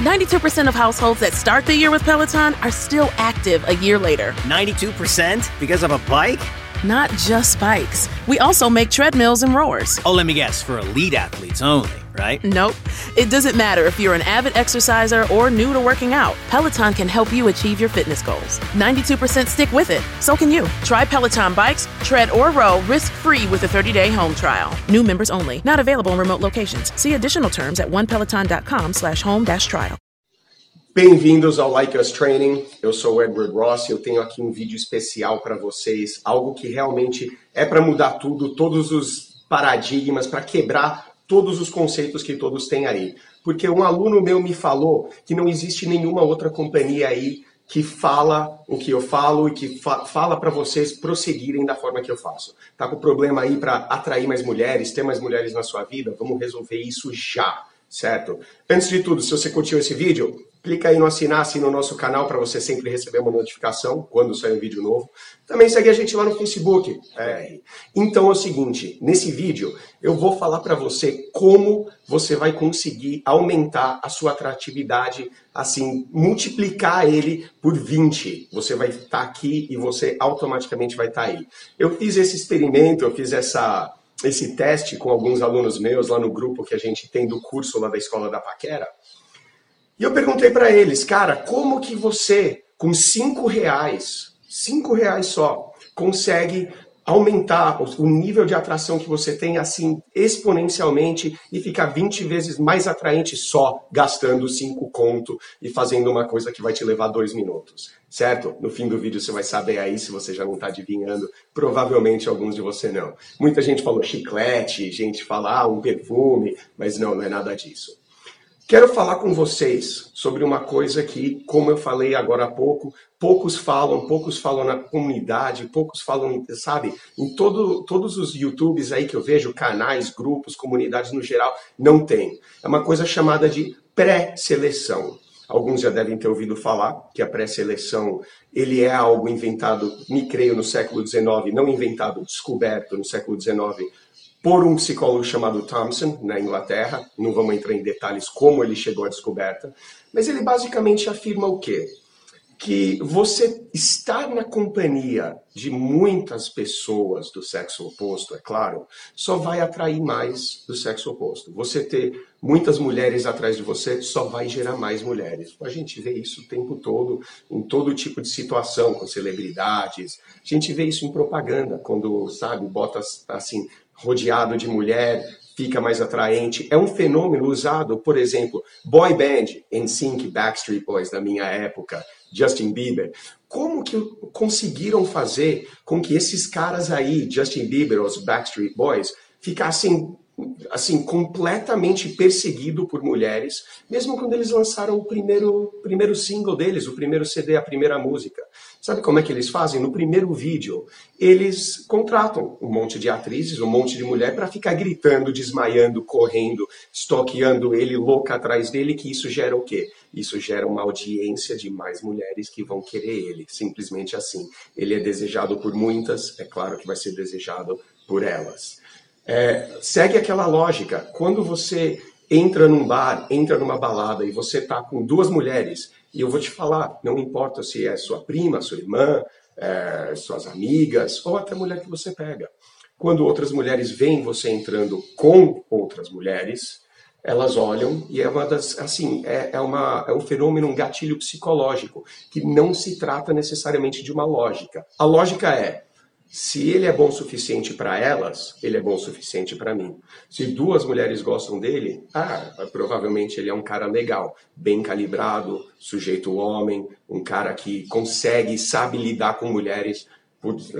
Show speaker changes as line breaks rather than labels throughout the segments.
92% of households that start the year with Peloton are still active a year later.
92% because of a bike?
Not just bikes. We also make treadmills and rowers.
Oh, let me guess, for elite athletes only, right?
Nope. It doesn't matter if you're an avid exerciser or new to working out. Peloton can help you achieve your fitness goals. 92% stick with it. So can you. Try Peloton bikes, tread, or row risk-free with a 30-day home trial. New members only. Not available in remote locations. See additional terms at onepeloton.com slash home dash trial.
Bem-vindos ao Like Us Training. Eu sou o Edward Ross e eu tenho aqui um vídeo especial para vocês, algo que realmente é para mudar tudo, todos os paradigmas, para quebrar todos os conceitos que todos têm aí. Porque um aluno meu me falou que não existe nenhuma outra companhia aí que fala o que eu falo e que fa fala para vocês prosseguirem da forma que eu faço. Tá com problema aí para atrair mais mulheres, ter mais mulheres na sua vida? Vamos resolver isso já, certo? Antes de tudo, se você curtiu esse vídeo, Clica aí no assinar, assina o nosso canal para você sempre receber uma notificação quando sair um vídeo novo. Também segue a gente lá no Facebook. É. Então é o seguinte, nesse vídeo eu vou falar para você como você vai conseguir aumentar a sua atratividade, assim, multiplicar ele por 20. Você vai estar tá aqui e você automaticamente vai estar tá aí. Eu fiz esse experimento, eu fiz essa esse teste com alguns alunos meus lá no grupo que a gente tem do curso lá da Escola da Paquera. E eu perguntei para eles, cara, como que você, com cinco reais, cinco reais só, consegue aumentar o nível de atração que você tem assim exponencialmente e ficar 20 vezes mais atraente só gastando 5 conto e fazendo uma coisa que vai te levar dois minutos, certo? No fim do vídeo você vai saber aí se você já não está adivinhando, provavelmente alguns de você não. Muita gente falou chiclete, gente fala ah, um perfume, mas não, não é nada disso. Quero falar com vocês sobre uma coisa que, como eu falei agora há pouco, poucos falam, poucos falam na comunidade, poucos falam, sabe, em todo, todos os YouTubes aí que eu vejo, canais, grupos, comunidades no geral, não tem. É uma coisa chamada de pré-seleção. Alguns já devem ter ouvido falar que a pré-seleção ele é algo inventado, me creio, no século XIX, não inventado, descoberto no século XIX por um psicólogo chamado Thompson, na Inglaterra. Não vamos entrar em detalhes como ele chegou à descoberta, mas ele basicamente afirma o quê? Que você estar na companhia de muitas pessoas do sexo oposto, é claro, só vai atrair mais do sexo oposto. Você ter muitas mulheres atrás de você só vai gerar mais mulheres. A gente vê isso o tempo todo, em todo tipo de situação, com celebridades. A gente vê isso em propaganda, quando, sabe, bota assim, rodeado de mulher, fica mais atraente. É um fenômeno usado, por exemplo, boy band, NSYNC, Backstreet Boys da minha época, Justin Bieber. Como que conseguiram fazer com que esses caras aí, Justin Bieber, os Backstreet Boys, ficassem assim completamente perseguido por mulheres, mesmo quando eles lançaram o primeiro primeiro single deles, o primeiro CD, a primeira música. Sabe como é que eles fazem? No primeiro vídeo, eles contratam um monte de atrizes, um monte de mulher para ficar gritando, desmaiando, correndo, estoqueando ele louca atrás dele, que isso gera o quê? Isso gera uma audiência de mais mulheres que vão querer ele, simplesmente assim. Ele é desejado por muitas, é claro que vai ser desejado por elas. É, segue aquela lógica. Quando você entra num bar, entra numa balada e você tá com duas mulheres, e eu vou te falar, não importa se é sua prima, sua irmã, é, suas amigas, ou até mulher que você pega. Quando outras mulheres veem você entrando com outras mulheres, elas olham e é uma das, assim, é, é, uma, é um fenômeno, um gatilho psicológico, que não se trata necessariamente de uma lógica. A lógica é, se ele é bom o suficiente para elas, ele é bom o suficiente para mim. Se duas mulheres gostam dele, ah, provavelmente ele é um cara legal, bem calibrado, sujeito homem, um cara que consegue, sabe lidar com mulheres.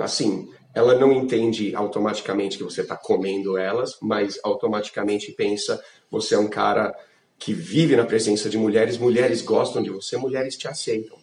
Assim, ela não entende automaticamente que você está comendo elas, mas automaticamente pensa você é um cara que vive na presença de mulheres, mulheres gostam de você, mulheres te aceitam.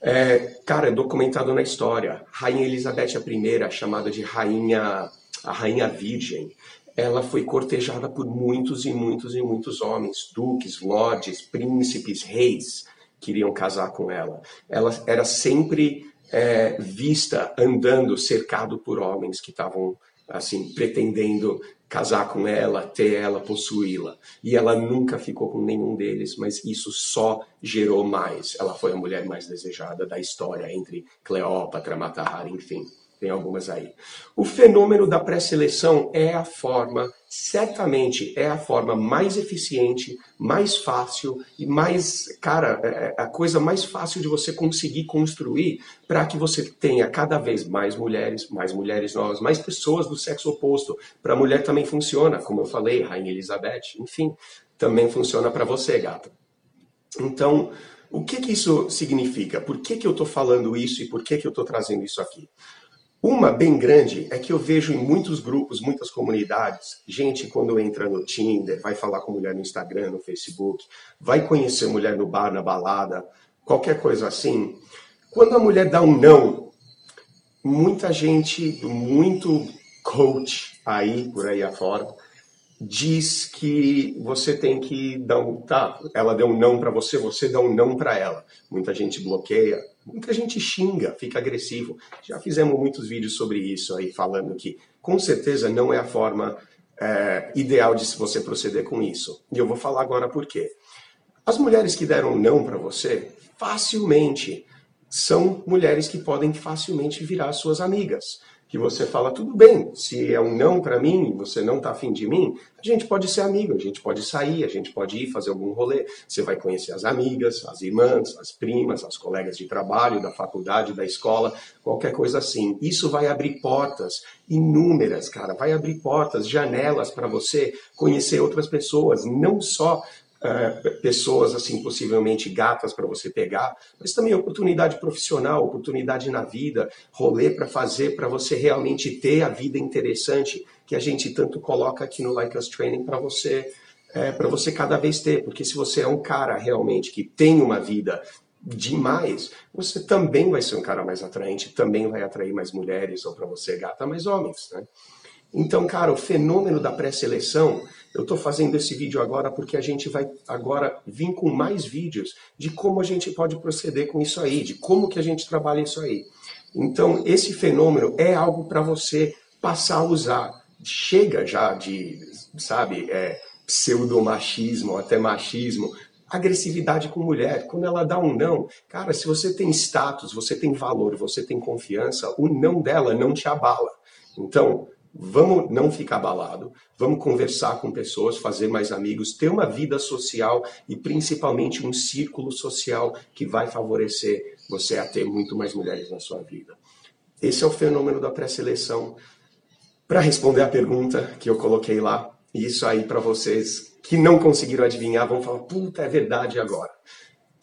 É, cara, é documentado na história. Rainha Elizabeth I, chamada de rainha, a rainha virgem, ela foi cortejada por muitos e muitos e muitos homens, duques, lords, príncipes, reis, queriam casar com ela. Ela era sempre é, vista andando cercado por homens que estavam assim pretendendo casar com ela, ter ela, possuí-la. E ela nunca ficou com nenhum deles, mas isso só gerou mais. Ela foi a mulher mais desejada da história entre Cleópatra, Matahari, enfim. Tem algumas aí. O fenômeno da pré-seleção é a forma, certamente é a forma mais eficiente, mais fácil e mais, cara, é, é a coisa mais fácil de você conseguir construir para que você tenha cada vez mais mulheres, mais mulheres novas, mais pessoas do sexo oposto. Para a mulher também funciona, como eu falei, Rainha Elizabeth, enfim, também funciona para você, gata. Então, o que, que isso significa? Por que, que eu estou falando isso e por que, que eu estou trazendo isso aqui? Uma bem grande é que eu vejo em muitos grupos, muitas comunidades, gente quando entra no Tinder, vai falar com mulher no Instagram, no Facebook, vai conhecer mulher no bar, na balada, qualquer coisa assim. Quando a mulher dá um não, muita gente, muito coach aí, por aí afora, diz que você tem que dar um. Tá, ela deu um não para você, você dá um não para ela. Muita gente bloqueia, muita gente xinga, fica agressivo. Já fizemos muitos vídeos sobre isso aí, falando que com certeza não é a forma é, ideal de você proceder com isso. E eu vou falar agora por quê. As mulheres que deram não para você, facilmente são mulheres que podem facilmente virar suas amigas que você fala, tudo bem, se é um não para mim, você não tá afim de mim, a gente pode ser amigo, a gente pode sair, a gente pode ir fazer algum rolê. Você vai conhecer as amigas, as irmãs, as primas, as colegas de trabalho, da faculdade, da escola, qualquer coisa assim. Isso vai abrir portas inúmeras, cara, vai abrir portas, janelas para você conhecer outras pessoas, não só é, pessoas assim possivelmente gatas para você pegar, mas também oportunidade profissional, oportunidade na vida, rolê para fazer para você realmente ter a vida interessante que a gente tanto coloca aqui no Like Us Training para você é, para você cada vez ter, porque se você é um cara realmente que tem uma vida demais, você também vai ser um cara mais atraente, também vai atrair mais mulheres ou para você gata mais homens, né? Então, cara, o fenômeno da pré-seleção, eu estou fazendo esse vídeo agora porque a gente vai agora vir com mais vídeos de como a gente pode proceder com isso aí, de como que a gente trabalha isso aí. Então, esse fenômeno é algo para você passar a usar. Chega já de, sabe, é, pseudomachismo, até machismo, agressividade com mulher. Quando ela dá um não, cara, se você tem status, você tem valor, você tem confiança, o não dela não te abala. Então, Vamos não ficar abalado, vamos conversar com pessoas, fazer mais amigos, ter uma vida social e principalmente um círculo social que vai favorecer você a ter muito mais mulheres na sua vida. Esse é o fenômeno da pré-seleção. Para responder a pergunta que eu coloquei lá, isso aí para vocês que não conseguiram adivinhar vão falar: puta, é verdade agora.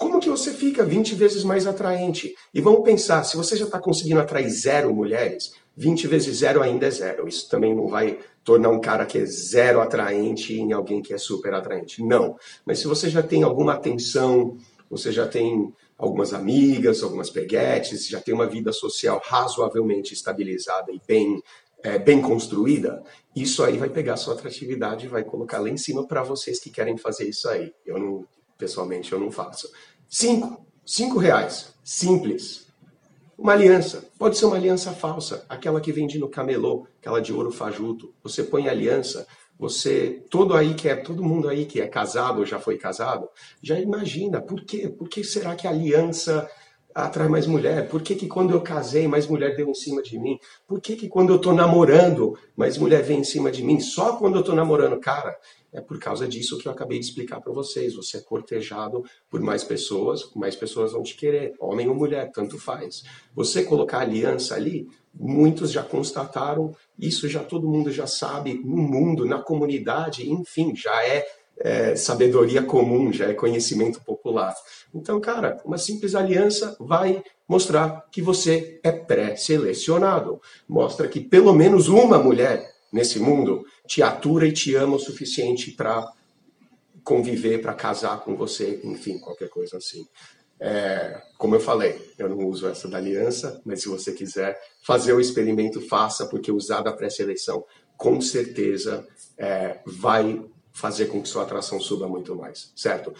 Como que você fica 20 vezes mais atraente? E vamos pensar, se você já está conseguindo atrair zero mulheres, 20 vezes zero ainda é zero. Isso também não vai tornar um cara que é zero atraente em alguém que é super atraente. Não. Mas se você já tem alguma atenção, você já tem algumas amigas, algumas peguetes, já tem uma vida social razoavelmente estabilizada e bem, é, bem construída, isso aí vai pegar sua atratividade e vai colocar lá em cima para vocês que querem fazer isso aí. Eu não, pessoalmente, eu não faço. Cinco. Cinco reais. Simples uma aliança. Pode ser uma aliança falsa, aquela que vende no camelô, aquela de ouro fajuto. Você põe aliança, você, todo aí que é, todo mundo aí que é casado ou já foi casado, já imagina, por quê? Por que será que a aliança atrai mais mulher? Por que, que quando eu casei, mais mulher deu em cima de mim? Por que, que quando eu tô namorando, mais mulher vem em cima de mim? Só quando eu tô namorando, cara, é por causa disso que eu acabei de explicar para vocês. Você é cortejado por mais pessoas, mais pessoas vão te querer, homem ou mulher, tanto faz. Você colocar aliança ali, muitos já constataram, isso já todo mundo já sabe, no mundo, na comunidade, enfim, já é, é sabedoria comum, já é conhecimento popular. Então, cara, uma simples aliança vai mostrar que você é pré-selecionado. Mostra que pelo menos uma mulher nesse mundo te atura e te ama o suficiente para conviver, para casar com você, enfim, qualquer coisa assim. É, como eu falei, eu não uso essa da aliança, mas se você quiser fazer o experimento, faça, porque usar da pré-seleção com certeza é, vai fazer com que sua atração suba muito mais, certo?